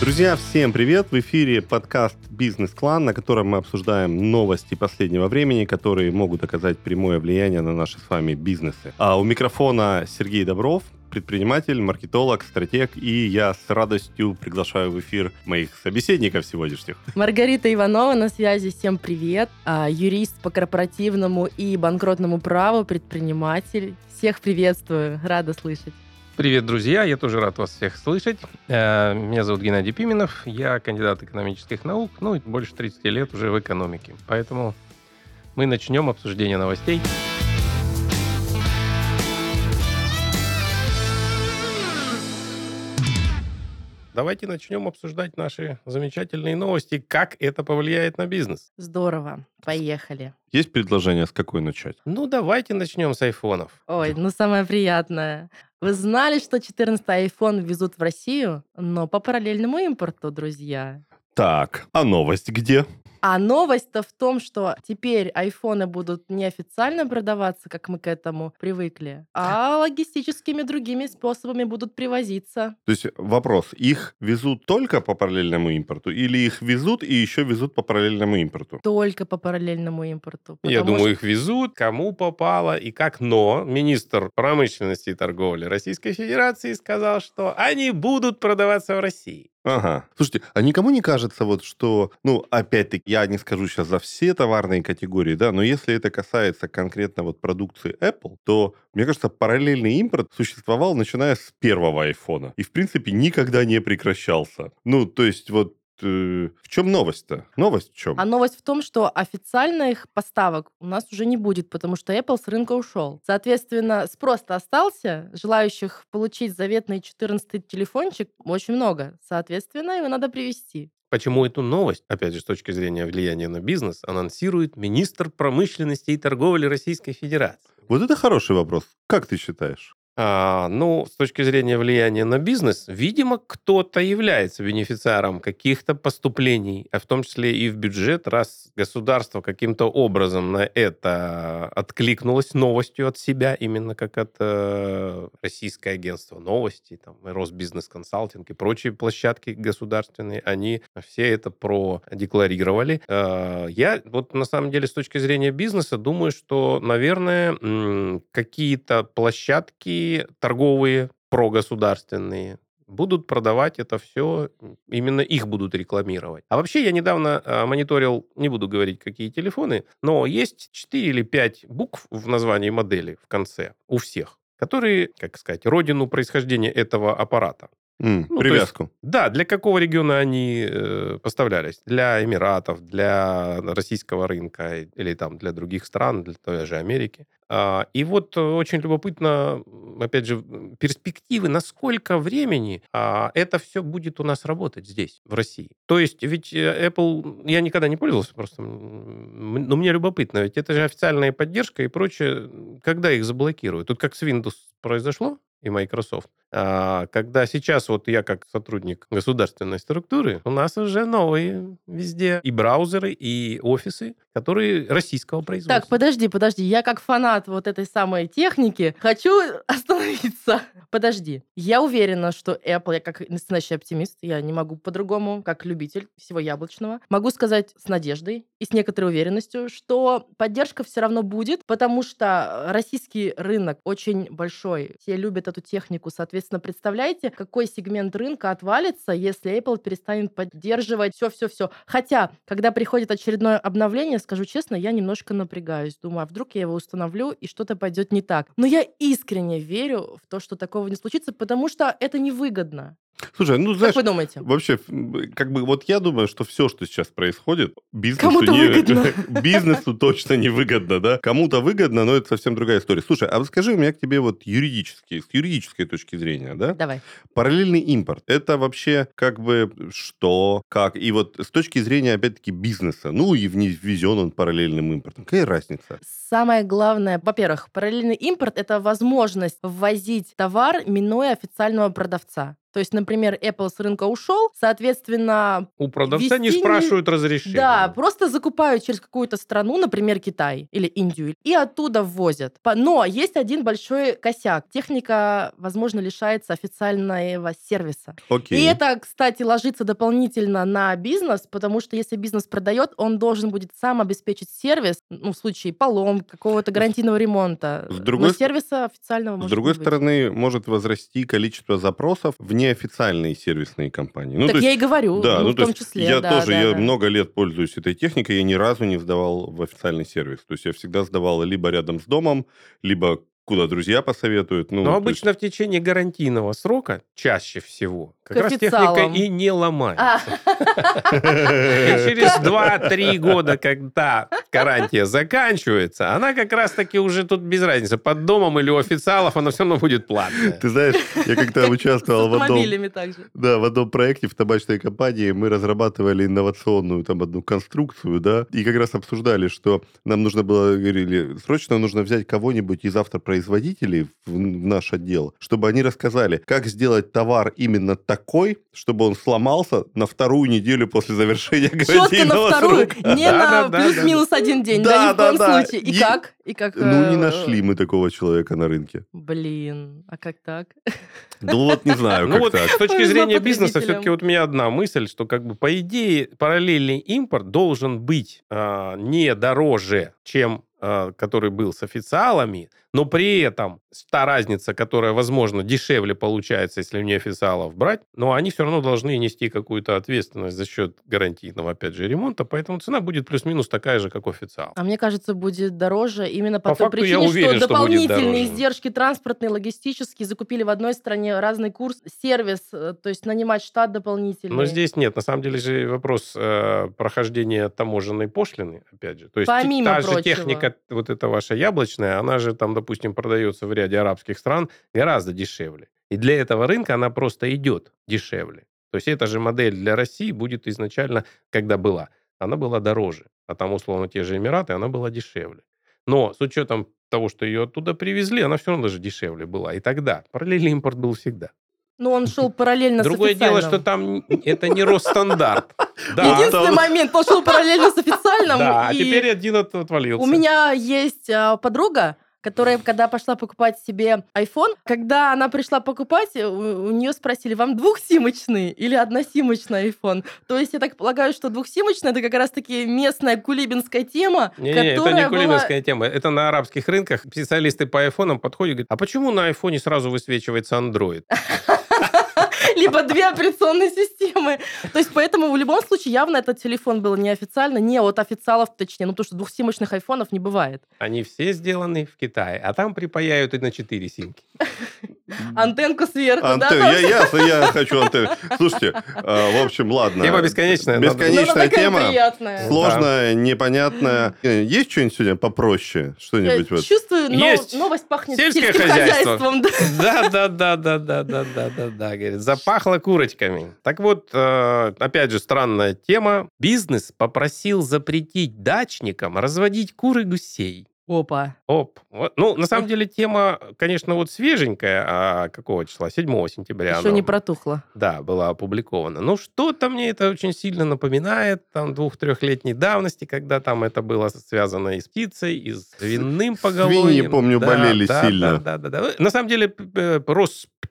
Друзья, всем привет! В эфире подкаст «Бизнес-клан», на котором мы обсуждаем новости последнего времени, которые могут оказать прямое влияние на наши с вами бизнесы. А у микрофона Сергей Добров, предприниматель, маркетолог, стратег, и я с радостью приглашаю в эфир моих собеседников сегодняшних. Маргарита Иванова на связи, всем привет. А, юрист по корпоративному и банкротному праву, предприниматель. Всех приветствую, рада слышать. Привет, друзья! Я тоже рад вас всех слышать. Э, меня зовут Геннадий Пименов. Я кандидат экономических наук, ну, больше 30 лет уже в экономике. Поэтому мы начнем обсуждение новостей. Давайте начнем обсуждать наши замечательные новости, как это повлияет на бизнес. Здорово. Поехали. Есть предложение, с какой начать? Ну, давайте начнем с айфонов. Ой, ну самое приятное. Вы знали, что 14 iPhone везут в Россию, но по параллельному импорту, друзья? Так, а новость где? А новость-то в том, что теперь айфоны будут неофициально продаваться, как мы к этому привыкли, а логистическими другими способами будут привозиться. То есть вопрос, их везут только по параллельному импорту или их везут и еще везут по параллельному импорту? Только по параллельному импорту. Я думаю, что... их везут, кому попало и как. Но министр промышленности и торговли Российской Федерации сказал, что они будут продаваться в России. Ага. Слушайте, а никому не кажется вот, что, ну, опять-таки, я не скажу сейчас за все товарные категории, да, но если это касается конкретно вот продукции Apple, то, мне кажется, параллельный импорт существовал, начиная с первого айфона. И, в принципе, никогда не прекращался. Ну, то есть вот э, в чем новость-то? Новость в чем? А новость в том, что официальных поставок у нас уже не будет, потому что Apple с рынка ушел. Соответственно, спрос-то остался, желающих получить заветный 14 телефончик очень много. Соответственно, его надо привести. Почему эту новость, опять же, с точки зрения влияния на бизнес, анонсирует министр промышленности и торговли Российской Федерации? Вот это хороший вопрос. Как ты считаешь? А, ну, с точки зрения влияния на бизнес, видимо, кто-то является бенефициаром каких-то поступлений, а в том числе и в бюджет, раз государство каким-то образом на это откликнулось новостью от себя, именно как от э, Российское агентство новостей, там, Росбизнес консалтинг и прочие площадки государственные, они все это продекларировали. Э, я вот на самом деле с точки зрения бизнеса думаю, что, наверное, какие-то площадки торговые, прогосударственные, будут продавать это все, именно их будут рекламировать. А вообще я недавно э, мониторил, не буду говорить, какие телефоны, но есть 4 или 5 букв в названии модели в конце у всех, которые, как сказать, родину происхождения этого аппарата. Mm, ну, привязку. Есть, да, для какого региона они э, поставлялись? Для Эмиратов, для российского рынка или там для других стран, для той же Америки. А, и вот э, очень любопытно, опять же, перспективы, насколько времени а, это все будет у нас работать здесь, в России. То есть ведь э, Apple, я никогда не пользовался просто, но мне любопытно, ведь это же официальная поддержка и прочее, когда их заблокируют? Тут как с Windows произошло, и Microsoft. А когда сейчас вот я как сотрудник государственной структуры, у нас уже новые везде и браузеры, и офисы, которые российского производства. Так, подожди, подожди. Я как фанат вот этой самой техники хочу остановиться. Подожди. Я уверена, что Apple, я как настоящий оптимист, я не могу по-другому, как любитель всего яблочного, могу сказать с надеждой и с некоторой уверенностью, что поддержка все равно будет, потому что российский рынок очень большой. Все любят эту технику, соответственно, представляете, какой сегмент рынка отвалится, если Apple перестанет поддерживать все-все-все. Хотя, когда приходит очередное обновление, скажу честно, я немножко напрягаюсь. Думаю, а вдруг я его установлю, и что-то пойдет не так. Но я искренне верю в то, что такого не случится, потому что это невыгодно. Слушай, ну знаешь, как вы думаете? Вообще, как бы вот я думаю, что все, что сейчас происходит, бизнесу не выгодно. бизнесу точно не выгодно, да? Кому-то выгодно, но это совсем другая история. Слушай, а скажи у меня к тебе вот юридически, с юридической точки зрения, да? Давай. Параллельный импорт. Это вообще как бы что, как? И вот с точки зрения, опять-таки, бизнеса, ну и ввезен он параллельным импортом. Какая разница? Самое главное, во-первых, параллельный импорт – это возможность ввозить товар, минуя официального продавца. То есть, например, Apple с рынка ушел, соответственно, У продавца не спрашивают разрешения. да, просто закупают через какую-то страну, например, Китай или Индию, и оттуда ввозят. Но есть один большой косяк. Техника, возможно, лишается официального сервиса. Окей. И это, кстати, ложится дополнительно на бизнес, потому что если бизнес продает, он должен будет сам обеспечить сервис, ну, в случае полом, какого-то гарантийного ремонта. С другой Но сервиса официального С другой быть. стороны, может возрасти количество запросов в неофициальные сервисные компании. Ну, так есть я и говорю, Да, ну, ну, в то том есть числе. я да, тоже, да, я да. много лет пользуюсь этой техникой, я ни разу не сдавал в официальный сервис. То есть я всегда сдавал либо рядом с домом, либо куда друзья посоветуют. Ну, Но обычно в течение гарантийного срока, чаще всего, как К раз официалам. техника и не ломается. А, И через 2-3 года, когда гарантия заканчивается, она как раз-таки уже тут без разницы, под домом или у официалов, она все равно будет платная. Ты знаешь, я как-то с участвовал в одном, да, в одном проекте в табачной компании. Мы разрабатывали инновационную там одну конструкцию, да, и как раз обсуждали, что нам нужно было, говорили, срочно нужно взять кого-нибудь из автопроизводителей в, в наш отдел, чтобы они рассказали, как сделать товар именно такой, чтобы он сломался на вторую неделю после завершения Четко на гарантийного вторую, срока. не Да, на да, да, плюс-минус один день, да, Да, ни в коем да, да. случае. И И- как? И как? Ну, не э, нашли мы такого человека на рынке. Блин, а как так? Ну, вот не знаю, Ну как вот так. с точки зрения бизнеса, все-таки вот у меня одна мысль, что как бы по идее параллельный импорт должен быть а, не дороже, чем а, который был с официалами, но при этом та разница, которая, возможно, дешевле получается, если не официалов брать, но они все равно должны нести какую-то ответственность за счет гарантийного, опять же, ремонта, поэтому цена будет плюс-минус такая же, как у официала. А мне кажется, будет дороже именно по, По той факту я причине, уверен, что что дополнительные издержки транспортные, логистические, закупили в одной стране разный курс, сервис, э, то есть нанимать штат дополнительный. Но здесь нет, на самом деле же вопрос э, прохождения таможенной пошлины, опять же. То есть Помимо та же прочего. техника, вот эта ваша яблочная, она же там, допустим, продается в ряде арабских стран гораздо дешевле. И для этого рынка она просто идет дешевле. То есть эта же модель для России будет изначально, когда была, она была дороже. А там, условно, те же Эмираты, она была дешевле. Но с учетом того, что ее оттуда привезли, она все равно даже дешевле была. И тогда параллельный импорт был всегда. Но он шел параллельно Другое с дело, официальным. что там это не Росстандарт. Да, Единственный там- момент, он шел параллельно с официальным. да, а и теперь один от- отвалился. У меня есть а, подруга, которая, когда пошла покупать себе iPhone, когда она пришла покупать, у, у нее спросили, вам двухсимочный или односимочный iPhone? То есть я так полагаю, что двухсимочный это как раз-таки местная кулибинская тема, Не, не, это которая не была... кулибинская тема. Это на арабских рынках специалисты по айфонам подходят и говорят, а почему на айфоне сразу высвечивается Android? либо две операционные системы. То есть поэтому в любом случае явно этот телефон был неофициально, не от официалов точнее, ну потому что двухсимочных айфонов не бывает. Они все сделаны в Китае, а там припаяют и на 4 симки. Антенку сверху, да? Антен, там я, ясно, я хочу антенну. Слушайте, э, в общем, ладно. Тема бесконечная, Ну, Бесконечная такая тема. приятная. Сложная, непонятная. Есть что-нибудь сегодня попроще? Я Что-нибудь вот? чувствую, но- Есть. новость пахнет Сельское сельским хозяйство. хозяйством. да. Да, да, да, да, да, да, да, да, да, говорит, запахло курочками. Так вот, э, опять же, странная тема. Бизнес попросил запретить дачникам разводить кур и гусей. Опа. Оп. Ну, на самом деле, тема, конечно, вот свеженькая. А какого числа? 7 сентября. Еще она, не протухло. Да, была опубликована. Ну, что-то мне это очень сильно напоминает. Там двух-трехлетней давности, когда там это было связано и с птицей, и с свиным поголовьем. Свиньи, помню, Да, болели да, сильно. Да, да, да, да. На самом деле, п-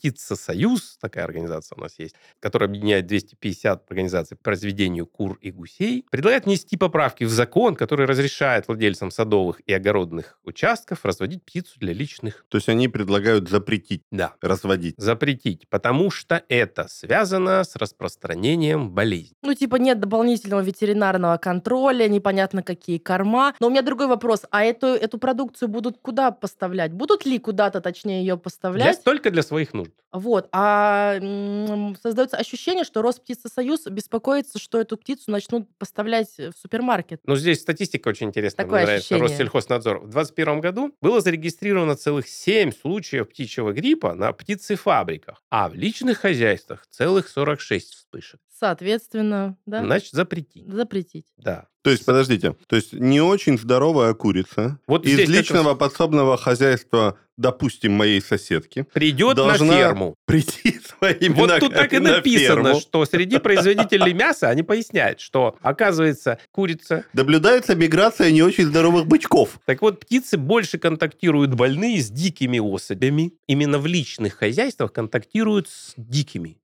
п- Росптицесоюз, такая организация у нас есть, которая объединяет 250 организаций по разведению кур и гусей, предлагает внести поправки в закон, который разрешает владельцам садовых и огородных участков разводить птицу для личных. То есть они предлагают запретить, Да, разводить. запретить, потому что это связано с распространением болезней. Ну, типа, нет дополнительного ветеринарного контроля, непонятно какие корма. Но у меня другой вопрос. А эту, эту продукцию будут куда поставлять? Будут ли куда-то, точнее, ее Для, поставлять? только для своих нужд. Вот. А м, создается ощущение, что Росптицесоюз беспокоится, что эту птицу начнут поставлять в супермаркет. Но здесь статистика очень интересная. Такое мне нравится. ощущение. Россельхознадзор. В 2021 году было зарегистрировано целых 7 случаев птичьего гриппа на птицефабриках, а в личных хозяйствах целых 46 вспышек. Соответственно, да, Значит, запретить. запретить. Да. То есть, подождите, то есть не очень здоровая курица Вот из личного подсобного хозяйства допустим, моей соседки, Придет Должна на ферму. прийти своими Вот тут так и на написано, ферму. что среди производителей мяса они поясняют, что, оказывается, курица... Наблюдается миграция не очень здоровых бычков. Так вот, птицы больше контактируют больные с дикими особями. Именно в личных хозяйствах контактируют с дикими.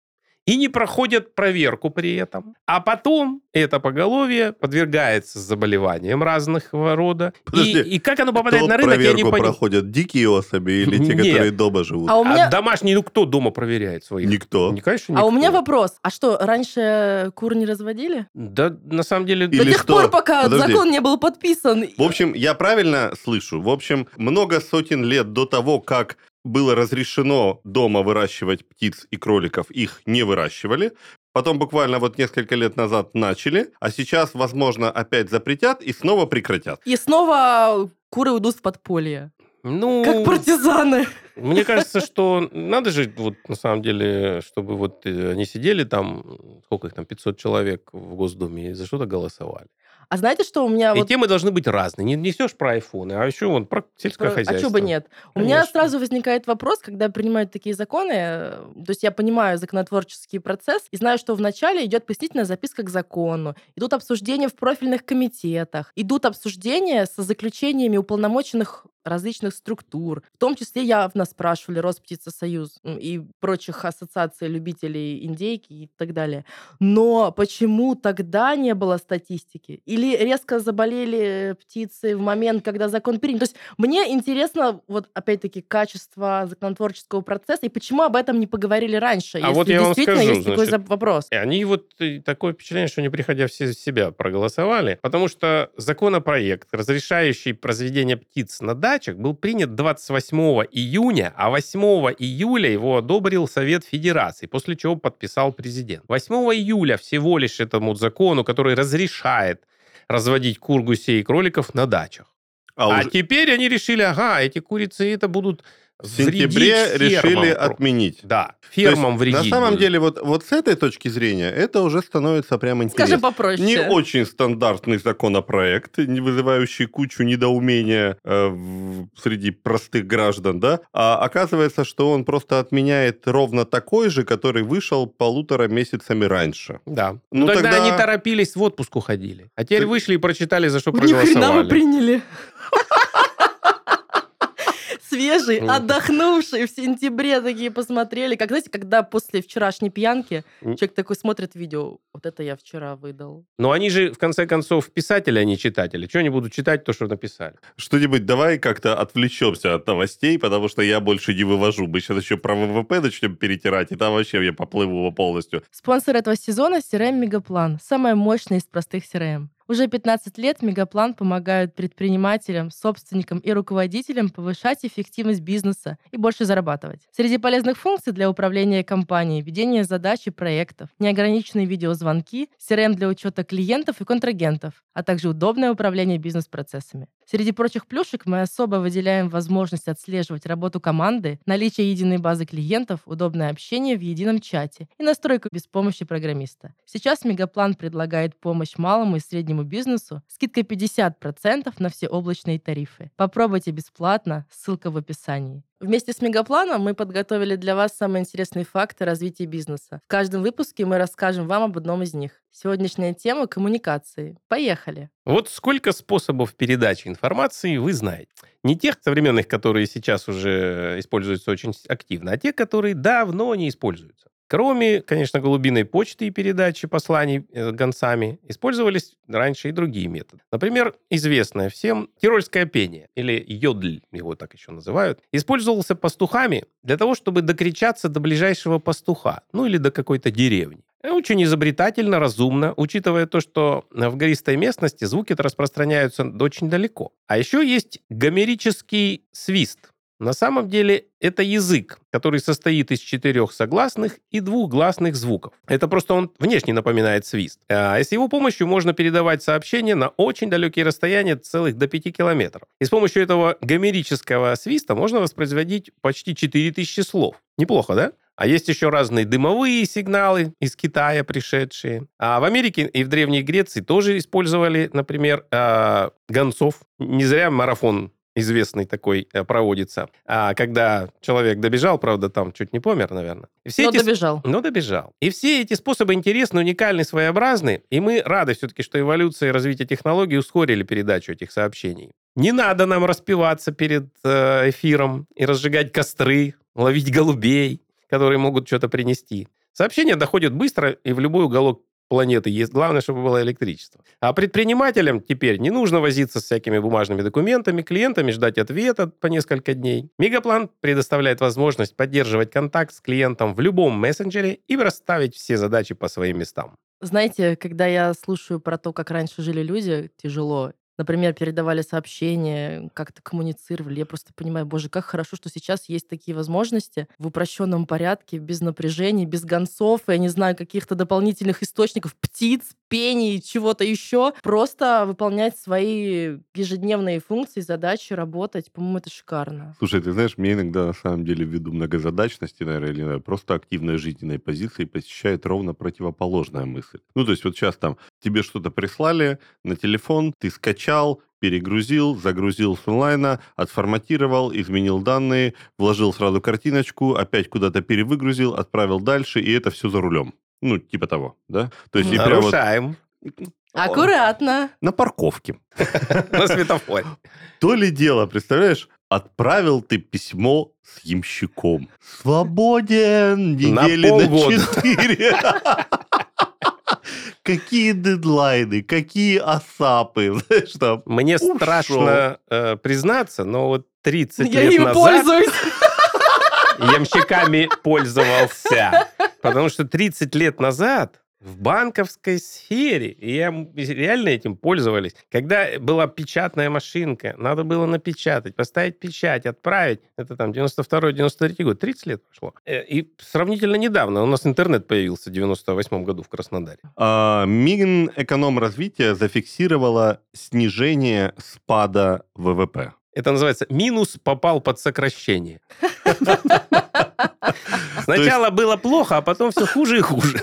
И не проходят проверку при этом. А потом это поголовье подвергается заболеваниям разного рода. И, Подожди, и как оно попадает Кто на рынок, я не проверку понимаю. проходят? Дикие особи или те, Нет. которые дома живут? А у меня... А домашний, ну кто дома проверяет своих? Никто. Не, конечно, А у никто. меня вопрос. А что, раньше кур не разводили? Да, на самом деле... Или До тех что? пор, пока Подожди. закон не был подписан. В общем, я правильно слышу? В общем, много сотен лет до того, как было разрешено дома выращивать птиц и кроликов, их не выращивали. Потом буквально вот несколько лет назад начали, а сейчас, возможно, опять запретят и снова прекратят. И снова куры уйдут в подполье. Ну, Как партизаны. Мне кажется, что надо же, вот на самом деле, чтобы вот э, они сидели там, сколько их там, 500 человек в Госдуме, и за что-то голосовали. А знаете, что у меня и вот... темы должны быть разные. Не несешь про айфоны, а еще вон про сельское Про- хозяйство. А что бы нет? У меня Конечно. сразу возникает вопрос, когда принимают такие законы, э, то есть я понимаю законотворческий процесс и знаю, что вначале идет пояснительная записка к закону, идут обсуждения в профильных комитетах, идут обсуждения со заключениями уполномоченных различных структур. В том числе явно спрашивали Росптицесоюз и прочих ассоциаций любителей индейки и так далее. Но почему тогда не было статистики? Или резко заболели птицы в момент, когда закон принят? То есть мне интересно, вот опять-таки, качество законотворческого процесса и почему об этом не поговорили раньше, А если вот я вам действительно скажу, есть такой значит, за- вопрос. И они вот э, такое впечатление, что не приходя все из себя проголосовали, потому что законопроект, разрешающий произведение птиц на дачах, был принят 28 июня, а 8 июля его одобрил Совет Федерации, после чего подписал президент. 8 июля всего лишь этому закону, который разрешает разводить кур, гусей и кроликов на дачах. А, А, уже теперь они решили, ага, эти курицы это будут в сентябре вредить решили фермам. отменить. Да, То есть, фермам вредить. На самом деле, вот, вот с этой точки зрения, это уже становится прям интересно. Скажи попроще. Не очень стандартный законопроект, не вызывающий кучу недоумения э, в- среди простых граждан, да? А оказывается, что он просто отменяет ровно такой же, который вышел полутора месяцами раньше. Да. Ну, Ну, тогда, тогда- они торопились, в отпуск уходили. А теперь Так- вышли и прочитали, за что Ни хрена вы проголосовали. приняли. Свежий, отдохнувший в сентябре такие посмотрели. Как, знаете, когда после вчерашней пьянки человек такой смотрит видео, вот это я вчера выдал. Но они же, в конце концов, писатели, а не читатели. Чего они будут читать то, что написали? Что-нибудь давай как-то отвлечемся от новостей, потому что я больше не вывожу. Мы сейчас еще про ВВП начнем перетирать, и там вообще я поплыву полностью. Спонсор этого сезона – CRM Мегаплан. Самая мощная из простых CRM. Уже 15 лет Мегаплан помогают предпринимателям, собственникам и руководителям повышать эффективность бизнеса и больше зарабатывать. Среди полезных функций для управления компанией – ведение задач и проектов, неограниченные видеозвонки, CRM для учета клиентов и контрагентов, а также удобное управление бизнес-процессами. Среди прочих плюшек мы особо выделяем возможность отслеживать работу команды, наличие единой базы клиентов, удобное общение в едином чате и настройку без помощи программиста. Сейчас Мегаплан предлагает помощь малому и среднему бизнесу, скидкой 50% на все облачные тарифы. Попробуйте бесплатно, ссылка в описании. Вместе с Мегапланом мы подготовили для вас самые интересные факты развития бизнеса. В каждом выпуске мы расскажем вам об одном из них. Сегодняшняя тема – коммуникации. Поехали! Вот сколько способов передачи информации вы знаете. Не тех современных, которые сейчас уже используются очень активно, а те, которые давно не используются. Кроме, конечно, голубиной почты и передачи посланий э, гонцами, использовались раньше и другие методы. Например, известное всем тирольское пение, или йодль, его так еще называют, использовался пастухами для того, чтобы докричаться до ближайшего пастуха, ну или до какой-то деревни. Э, Очень изобретательно, разумно, учитывая то, что в гористой местности звуки распространяются очень далеко. А еще есть гомерический свист. На самом деле это язык, который состоит из четырех согласных и двух гласных звуков. Это просто он внешне напоминает свист. А с его помощью можно передавать сообщения на очень далекие расстояния, целых до 5 километров. И с помощью этого гомерического свиста можно воспроизводить почти 4000 слов. Неплохо, да? А есть еще разные дымовые сигналы из Китая пришедшие. А в Америке и в Древней Греции тоже использовали, например, э, гонцов. Не зря марафон известный такой э, проводится. А когда человек добежал, правда, там чуть не помер, наверное. И все Но эти... добежал. Но добежал. И все эти способы интересны, уникальны, своеобразны. И мы рады все-таки, что эволюция и развитие технологий ускорили передачу этих сообщений. Не надо нам распиваться перед э, эфиром и разжигать костры, ловить голубей, которые могут что-то принести. Сообщения доходят быстро и в любой уголок планеты есть. Главное, чтобы было электричество. А предпринимателям теперь не нужно возиться с всякими бумажными документами, клиентами ждать ответа по несколько дней. Мегаплан предоставляет возможность поддерживать контакт с клиентом в любом мессенджере и расставить все задачи по своим местам. Знаете, когда я слушаю про то, как раньше жили люди, тяжело, например, передавали сообщения, как-то коммуницировали. Я просто понимаю, боже, как хорошо, что сейчас есть такие возможности в упрощенном порядке, без напряжений, без гонцов, я не знаю, каких-то дополнительных источников, птиц, пений, чего-то еще. Просто выполнять свои ежедневные функции, задачи, работать. По-моему, это шикарно. Слушай, ты знаешь, мне иногда, на самом деле, ввиду многозадачности, наверное, или наверное, просто активной жизненной позиции посещает ровно противоположная мысль. Ну, то есть вот сейчас там тебе что-то прислали на телефон, ты скачал, перегрузил, загрузил с онлайна, отформатировал, изменил данные, вложил сразу картиночку, опять куда-то перевыгрузил, отправил дальше, и это все за рулем. Ну, типа того, да? То есть Нарушаем. Аккуратно. на парковке. На светофоре. То ли дело, представляешь, отправил ты письмо с ямщиком. Свободен На недели на полгода. четыре. Какие дедлайны, какие асапы, знаешь, там. Мне Ушел. страшно э, признаться, но вот 30 Я лет ими назад пользуюсь. ямщиками пользовался. Потому что 30 лет назад в банковской сфере, и я реально этим пользовались, когда была печатная машинка, надо было напечатать, поставить печать, отправить, это там 92-93 год, 30 лет прошло. Э, И сравнительно недавно у нас интернет появился в 98 году в Краснодаре. А, Минэкономразвитие зафиксировало снижение спада ВВП. Это называется минус попал под сокращение. Сначала было плохо, а потом все хуже и хуже.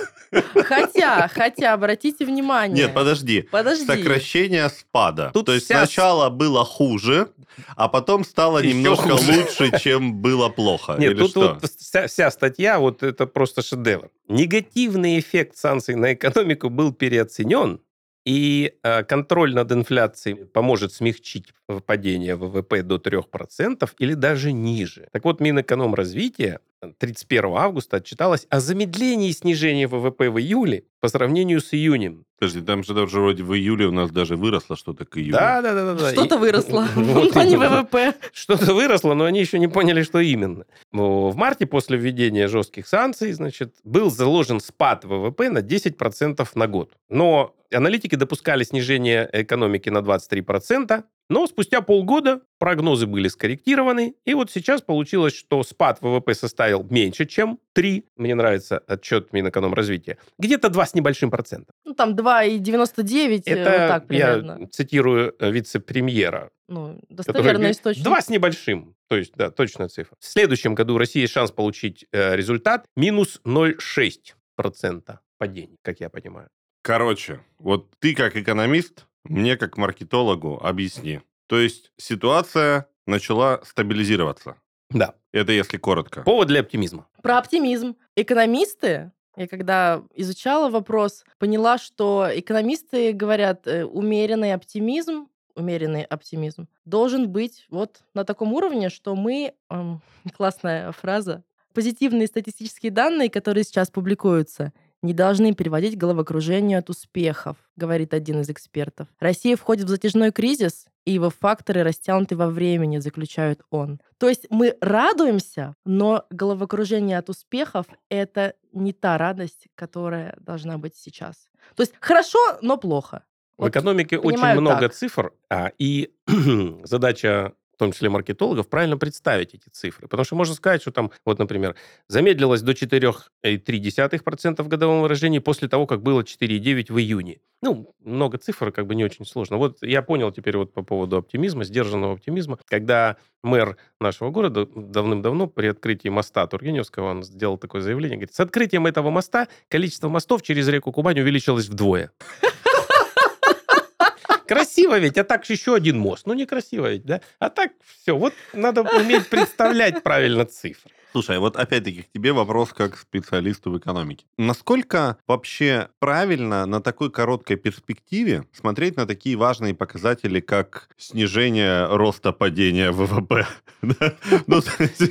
Хотя, хотя, обратите внимание. Нет, подожди. Подожди. Сокращение спада. Тут То есть вся сначала было хуже, а потом стало Еще немножко хуже. лучше, чем было плохо. Нет, Или тут что? вот вся, вся статья, вот это просто шедевр. Негативный эффект санкций на экономику был переоценен, и э, контроль над инфляцией поможет смягчить падение ВВП до 3% или даже ниже. Так вот, Минэкономразвития 31 августа отчиталось о замедлении снижения ВВП в июле по сравнению с июнем. Подожди, там же даже вроде в июле у нас даже выросло что-то к июлю. Да, да, да, да. Что-то И- выросло, Вот но не именно. ВВП. Что-то выросло, но они еще не поняли, что именно. Но В марте после введения жестких санкций, значит, был заложен спад ВВП на 10% на год. Но аналитики допускали снижение экономики на 23%, но спустя полгода прогнозы были скорректированы, и вот сейчас получилось, что спад ВВП составил меньше, чем 3. Мне нравится отчет Минэкономразвития. Где-то 2 с небольшим процентом. Ну, там 2,99, э, Это вот так примерно. я цитирую э, вице-премьера Ну, достоверный источник. Два с небольшим. То есть, да, точная цифра. В следующем году Россия есть шанс получить э, результат минус 0,6% падения, как я понимаю. Короче, вот ты как экономист, мне как маркетологу объясни. То есть ситуация начала стабилизироваться. Да. Это если коротко. Повод для оптимизма. Про оптимизм. Экономисты, я когда изучала вопрос, поняла, что экономисты говорят, э, умеренный оптимизм, умеренный оптимизм должен быть вот на таком уровне, что мы, эм, классная фраза, позитивные статистические данные, которые сейчас публикуются, не должны переводить к головокружению от успехов, говорит один из экспертов. Россия входит в затяжной кризис, и его факторы растянуты во времени, заключает он. То есть мы радуемся, но головокружение от успехов — это не та радость, которая должна быть сейчас. То есть хорошо, но плохо. В Вот экономике очень много так. цифр, а, и задача в том числе маркетологов, правильно представить эти цифры. Потому что можно сказать, что там, вот, например, замедлилось до 4,3% в годовом выражении после того, как было 4,9 в июне. Ну, много цифр, как бы не очень сложно. Вот я понял теперь вот по поводу оптимизма, сдержанного оптимизма, когда мэр нашего города давным-давно при открытии моста Тургеневского, он сделал такое заявление, говорит, с открытием этого моста количество мостов через реку Кубань увеличилось вдвое. Красиво ведь, а так еще один мост. Ну, некрасиво ведь, да? А так все, вот надо уметь представлять правильно цифры. Слушай, вот опять-таки к тебе вопрос как специалисту в экономике. Насколько вообще правильно на такой короткой перспективе смотреть на такие важные показатели, как снижение роста падения ВВП? Ну,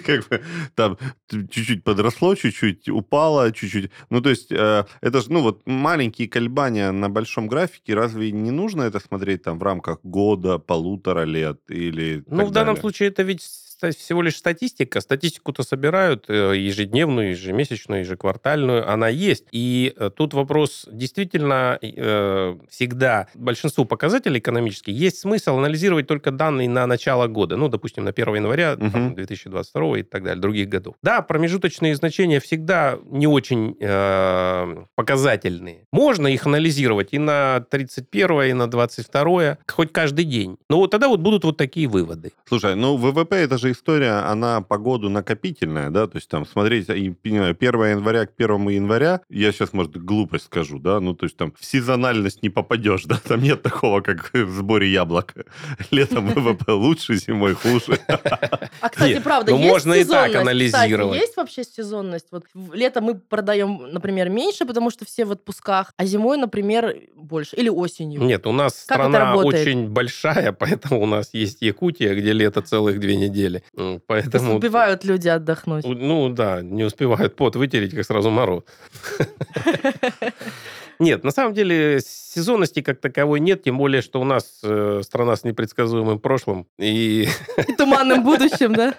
как бы, там чуть-чуть подросло, чуть-чуть упало, чуть-чуть... Ну, то есть, э, это же, ну, вот маленькие колебания на большом графике, разве не нужно это смотреть там в рамках года, полутора лет или Ну, в данном случае это ведь всего лишь статистика. Статистику-то собирают э, ежедневную, ежемесячную, ежеквартальную. Она есть. И э, тут вопрос действительно э, всегда большинству показателей экономических есть смысл анализировать только данные на начало года. Ну, допустим, на 1 января там, Мгм. 2022 и так далее, других годов. Да, промежуточные значения всегда не очень э, показательные. Можно их анализировать и на 31 и на 22 хоть каждый день. Но вот тогда вот будут вот такие выводы. Слушай, ну ВВП это же история, она по году накопительная, да, то есть там смотреть, и, понимаю, 1 января к 1 января, я сейчас, может, глупость скажу, да, ну то есть там в сезональность не попадешь, да, там нет такого, как в сборе яблок. Летом ВВП лучше, зимой хуже. А, кстати, Нет, правда, ну, есть можно и так анализировать. Кстати, есть вообще сезонность? Вот летом мы продаем, например, меньше, потому что все в отпусках, а зимой, например, больше. Или осенью. Нет, у нас страна очень большая, поэтому у нас есть Якутия, где лето целых две недели. Есть Поэтому... успевают люди отдохнуть. Ну да, не успевают пот вытереть, как сразу мороз. Нет, на самом деле сезонности как таковой нет, тем более, что у нас э, страна с непредсказуемым прошлым, и И туманным будущим, да?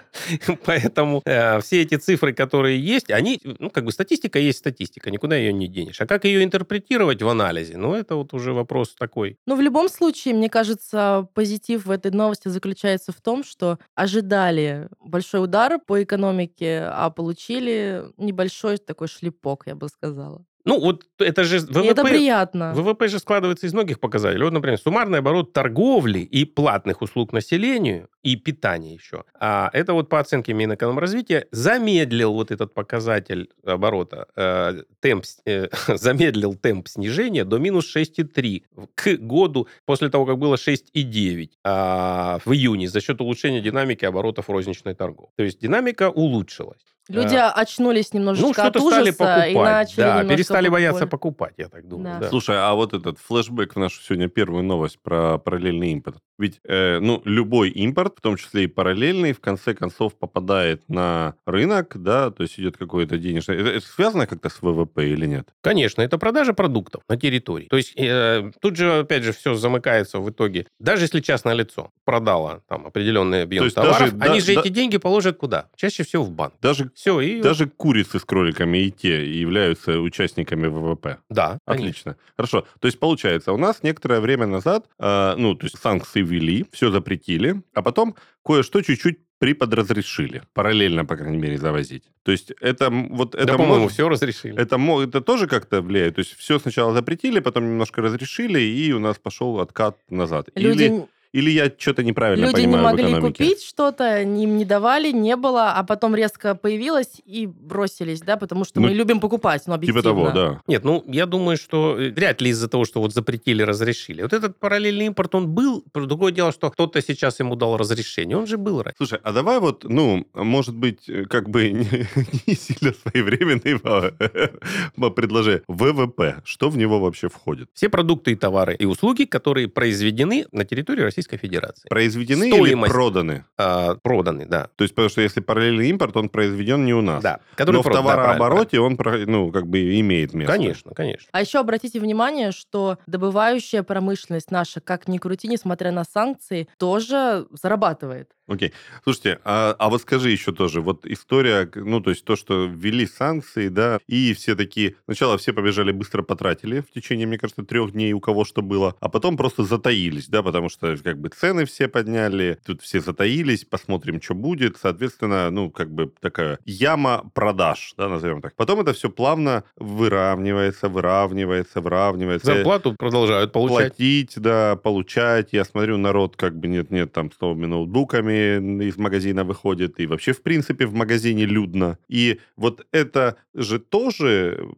поэтому э, все эти цифры, которые есть, они, ну, как бы статистика есть статистика, никуда ее не денешь. А как ее интерпретировать в анализе, ну, это вот уже вопрос такой. Но в любом случае, мне кажется, позитив в этой новости заключается в том, что ожидали большой удар по экономике, а получили небольшой такой шлепок, я бы сказала. Ну, вот это же И это ВВП, приятно. ВВП же складывается из многих показателей. Вот, например, суммарный оборот торговли и платных услуг населению, и питания еще. А это вот по оценке Минэкономразвития замедлил вот этот показатель оборота, э, темп, э, замедлил темп снижения до минус 6,3 к году после того, как было 6,9 а, в июне за счет улучшения динамики оборотов розничной торговли. То есть динамика улучшилась. Люди А, очнулись немножечко Ну, что-то от стали ужаса покупать. и начали да, перестали бояться покупать. покупать, я так думаю. Да. да. Слушай, а вот этот флешбэк в нашу сегодня первую новость про параллельный импорт. Ведь, э, ну, любой импорт, в том числе и параллельный, в конце концов попадает на рынок, да, то есть идет какое-то денежное... Это, это связано как-то с ВВП или нет? Конечно, это продажа продуктов на территории. То есть э, тут же, опять же, все замыкается в итоге. Даже если частное лицо продало там определенный объем То есть товаров, даже- они да- же да- эти деньги положат куда? Чаще всего в банк. Даже, Все, и... даже курицы с кроликами и те являются участниками ВВП. Да, конечно. Отлично. Хорошо. То есть, получается, у нас некоторое время назад, э, ну, то есть санкции ввели, все запретили, а потом кое-что чуть-чуть приподразрешили. Параллельно, по крайней мере, завозить. То есть это вот это да, по-моему, все разрешили. Это, это тоже как-то влияет? То есть все сначала запретили, потом немножко разрешили, и у нас пошел откат назад. Люди, Или, или я что-то неправильно люди не понимаю в могли экономике? купить что-то, им не давали, не было, а потом резко появилось и бросились, да, потому что Ну, мы любим покупать, ну, Типа объективно. того, да. Нет, ну, я думаю, что э, вряд ли из-за того, что вот запретили, разрешили. Вот этот параллельный импорт, он был. Другое дело, что кто-то сейчас ему дал разрешение. Он же был раньше. Слушай, а давай вот, ну, может быть, э, как бы не, не сильно своевременный предложение. ВВП, что в него вообще входит? Все продукты и товары и услуги, которые произведены на территории Российской Федерации. Произведены или Стоимость. проданы? А, проданы, да. То есть, потому что если параллельный импорт, он произведен не у нас. Да. Которые Но в проданы, да, товарообороте он, ну, как бы имеет место. Конечно, конечно. А еще обратите внимание, что добывающая промышленность наша, как ни крути, несмотря на санкции, тоже зарабатывает. Окей. Слушайте, а, а вот скажи еще тоже, вот история, ну, то есть то, что ввели санкции, да, и все такие, сначала все побежали, быстро потратили в течение, мне кажется, трех дней у кого что было, а потом просто затаились, да, потому что как бы цены все подняли, тут все затаились, посмотрим, что будет, соответственно, ну, как бы такая яма продаж, да, назовем так. Потом это все плавно выравнивается, выравнивается, выравнивается. Зарплату продолжают получать. Платить, да, получать. Я смотрю, народ как бы нет-нет, там с новыми ноутбуками деньгами из магазина выходит, и вообще, в принципе, в магазине людно. И вот это же тоже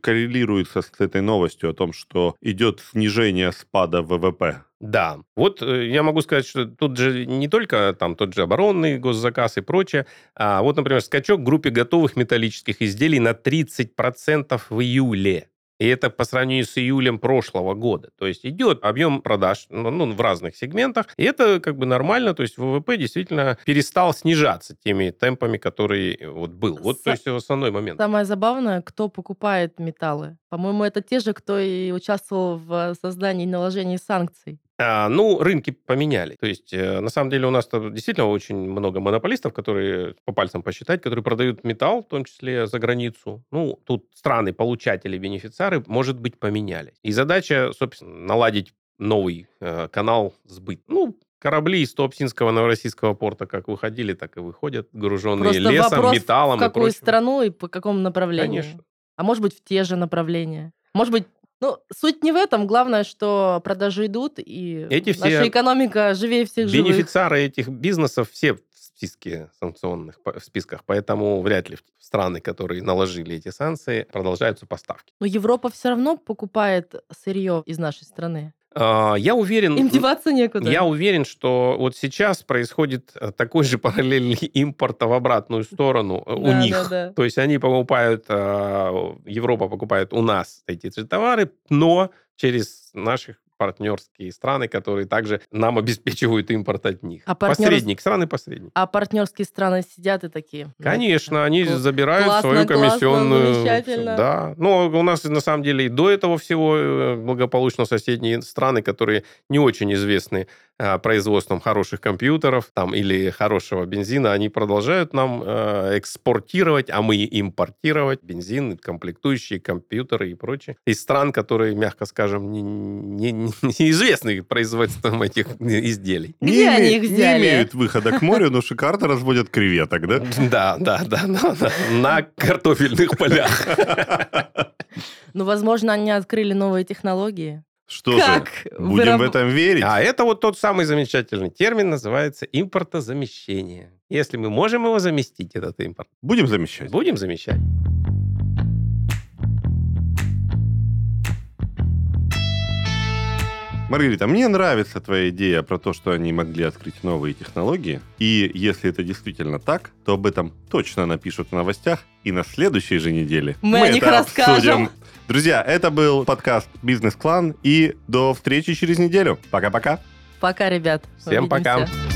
коррелируется с этой новостью о том, что идет снижение спада ВВП. Да, вот э, я могу сказать, что тут же не только там тот же оборонный госзаказ и прочее, а вот, например, скачок в группе готовых металлических изделий на 30% в июле. И это по сравнению с июлем прошлого года. То есть идет объем продаж ну, ну, в разных сегментах. И это как бы нормально. То есть ВВП действительно перестал снижаться теми темпами, которые вот был. Вот, то есть основной момент. Самое забавное, кто покупает металлы. По-моему, это те же, кто и участвовал в создании и наложении санкций. А, ну, рынки поменяли. То есть, э, на самом деле, у нас действительно очень много монополистов, которые по пальцам посчитать, которые продают металл, в том числе за границу. Ну, тут страны, получатели, бенефициары, может быть, поменялись. И задача, собственно, наладить новый э, канал сбыт. Ну, корабли из Туапсинского Новороссийского порта как выходили, так и выходят, груженные Просто лесом, вопрос, металлом в какую и прочим. страну и по какому направлению. Конечно. А может быть, в те же направления. Может быть, ну, суть не в этом. Главное, что продажи идут, и Эти наша все экономика живее всех живых. Бенефициары этих бизнесов все в списке санкционных, в списках, поэтому вряд ли страны, которые наложили эти санкции, продолжаются поставки. Но Европа все равно покупает сырье из нашей страны. А, Я уверен, Им деваться некуда. я уверен, что вот сейчас происходит э, такой же параллельный импорт в обратную сторону э, у Да, них. да, да. То есть они покупают, а, Европа покупает у нас эти товары, но через наших партнерские страны, которые также нам обеспечивают импорт от них. А партнеры- Посредник, страны-посредник. А партнерские страны сидят и такие. «Ну, Конечно, они Кл- забирают классно, свою классно, комиссионную. замечательно. Да. Но у нас на самом деле и до этого всего э, благополучно соседние страны, которые не очень известны производством хороших компьютеров там, или хорошего бензина, они продолжают нам э, экспортировать, а мы импортировать бензин, комплектующие, компьютеры и прочее из стран, которые, мягко скажем, не, не- не- неизвестны производством этих изделий. Где не они их Не взяли? имеют выхода к морю, но шикарно разводят креветок, да? Да, да, да, на картофельных полях. Ну, возможно, они открыли новые технологии. Что Как? же, будем Выраб- в этом верить? А это вот тот самый замечательный термин, называется импортозамещение. Если мы можем его заместить, этот импорт, Будем замещать. будем замещать. Маргарита, мне нравится твоя идея про то, что они могли открыть новые технологии. И если это действительно так, то об этом точно напишут в новостях. И на следующей же неделе Мы о них это расскажем. Друзья, это был подкаст «Бизнес-клан». И до встречи через неделю. Пока-пока. Пока, ребят. Всем пока. Увидимся.